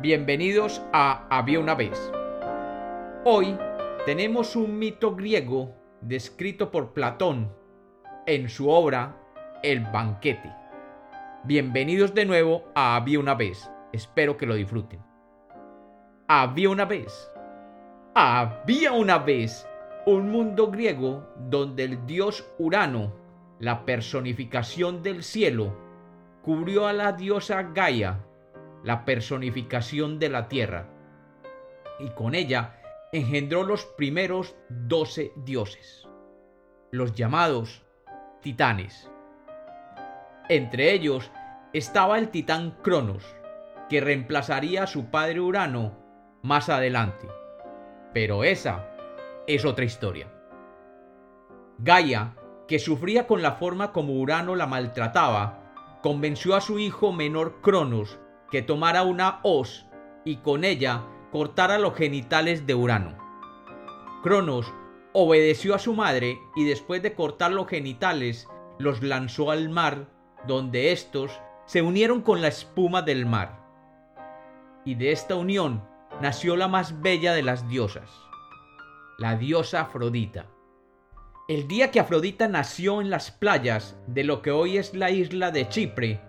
Bienvenidos a Había una vez. Hoy tenemos un mito griego descrito por Platón en su obra El banquete. Bienvenidos de nuevo a Había una vez. Espero que lo disfruten. Había una vez. Había una vez un mundo griego donde el dios Urano, la personificación del cielo, cubrió a la diosa Gaia la personificación de la tierra, y con ella engendró los primeros doce dioses, los llamados titanes. Entre ellos estaba el titán Cronos, que reemplazaría a su padre Urano más adelante. Pero esa es otra historia. Gaia, que sufría con la forma como Urano la maltrataba, convenció a su hijo menor Cronos que tomara una hoz y con ella cortara los genitales de Urano. Cronos obedeció a su madre y después de cortar los genitales los lanzó al mar, donde estos se unieron con la espuma del mar. Y de esta unión nació la más bella de las diosas, la diosa Afrodita. El día que Afrodita nació en las playas de lo que hoy es la isla de Chipre,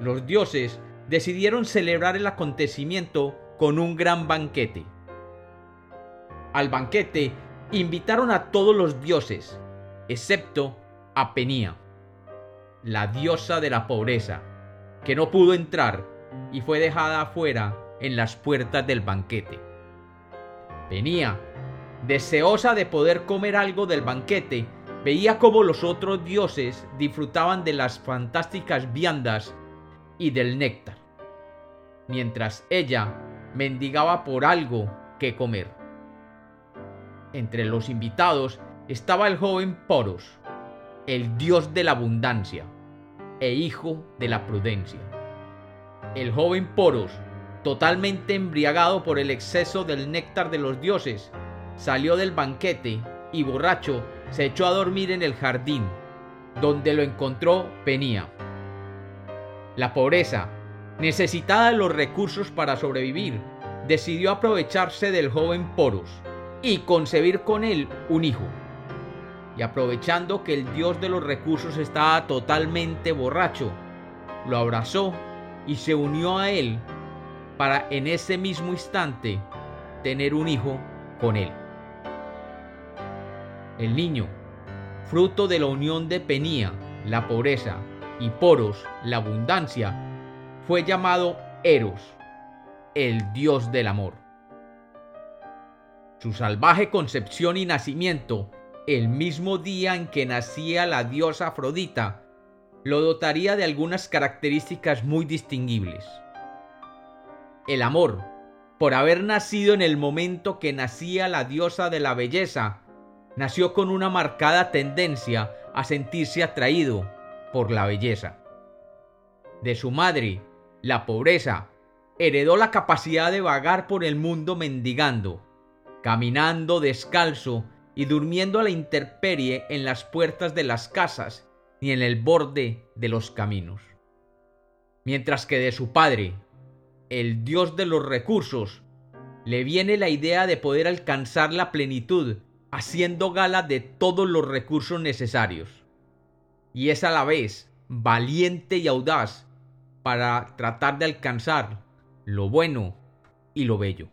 los dioses decidieron celebrar el acontecimiento con un gran banquete. Al banquete invitaron a todos los dioses, excepto a Penía, la diosa de la pobreza, que no pudo entrar y fue dejada afuera en las puertas del banquete. Penía, deseosa de poder comer algo del banquete, veía cómo los otros dioses disfrutaban de las fantásticas viandas y del néctar, mientras ella mendigaba por algo que comer. Entre los invitados estaba el joven Poros, el dios de la abundancia e hijo de la prudencia. El joven Poros, totalmente embriagado por el exceso del néctar de los dioses, salió del banquete y borracho se echó a dormir en el jardín, donde lo encontró Penía la pobreza, necesitada de los recursos para sobrevivir, decidió aprovecharse del joven Poros y concebir con él un hijo. Y aprovechando que el dios de los recursos estaba totalmente borracho, lo abrazó y se unió a él para en ese mismo instante tener un hijo con él. El niño, fruto de la unión de Penía, la pobreza, y Poros, la abundancia, fue llamado Eros, el dios del amor. Su salvaje concepción y nacimiento, el mismo día en que nacía la diosa Afrodita, lo dotaría de algunas características muy distinguibles. El amor, por haber nacido en el momento que nacía la diosa de la belleza, nació con una marcada tendencia a sentirse atraído, por la belleza. De su madre, la pobreza, heredó la capacidad de vagar por el mundo mendigando, caminando descalzo y durmiendo a la intemperie en las puertas de las casas ni en el borde de los caminos. Mientras que de su padre, el dios de los recursos, le viene la idea de poder alcanzar la plenitud haciendo gala de todos los recursos necesarios y es a la vez valiente y audaz para tratar de alcanzar lo bueno y lo bello.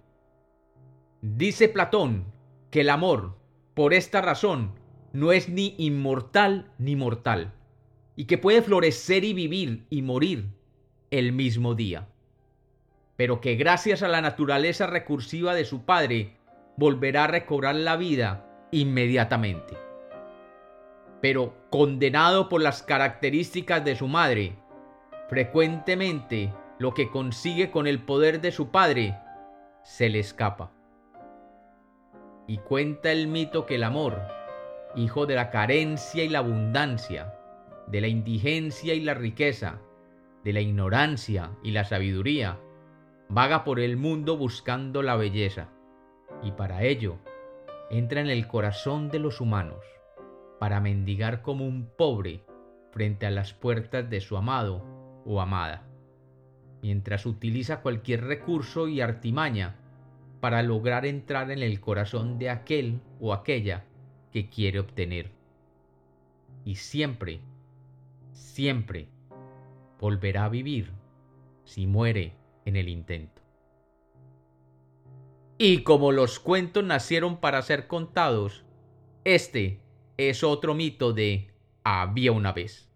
Dice Platón que el amor, por esta razón, no es ni inmortal ni mortal, y que puede florecer y vivir y morir el mismo día, pero que gracias a la naturaleza recursiva de su padre volverá a recobrar la vida inmediatamente pero condenado por las características de su madre. Frecuentemente lo que consigue con el poder de su padre se le escapa. Y cuenta el mito que el amor, hijo de la carencia y la abundancia, de la indigencia y la riqueza, de la ignorancia y la sabiduría, vaga por el mundo buscando la belleza, y para ello entra en el corazón de los humanos para mendigar como un pobre frente a las puertas de su amado o amada. mientras utiliza cualquier recurso y artimaña para lograr entrar en el corazón de aquel o aquella que quiere obtener. Y siempre, siempre volverá a vivir si muere en el intento. Y como los cuentos nacieron para ser contados, este es otro mito de había una vez.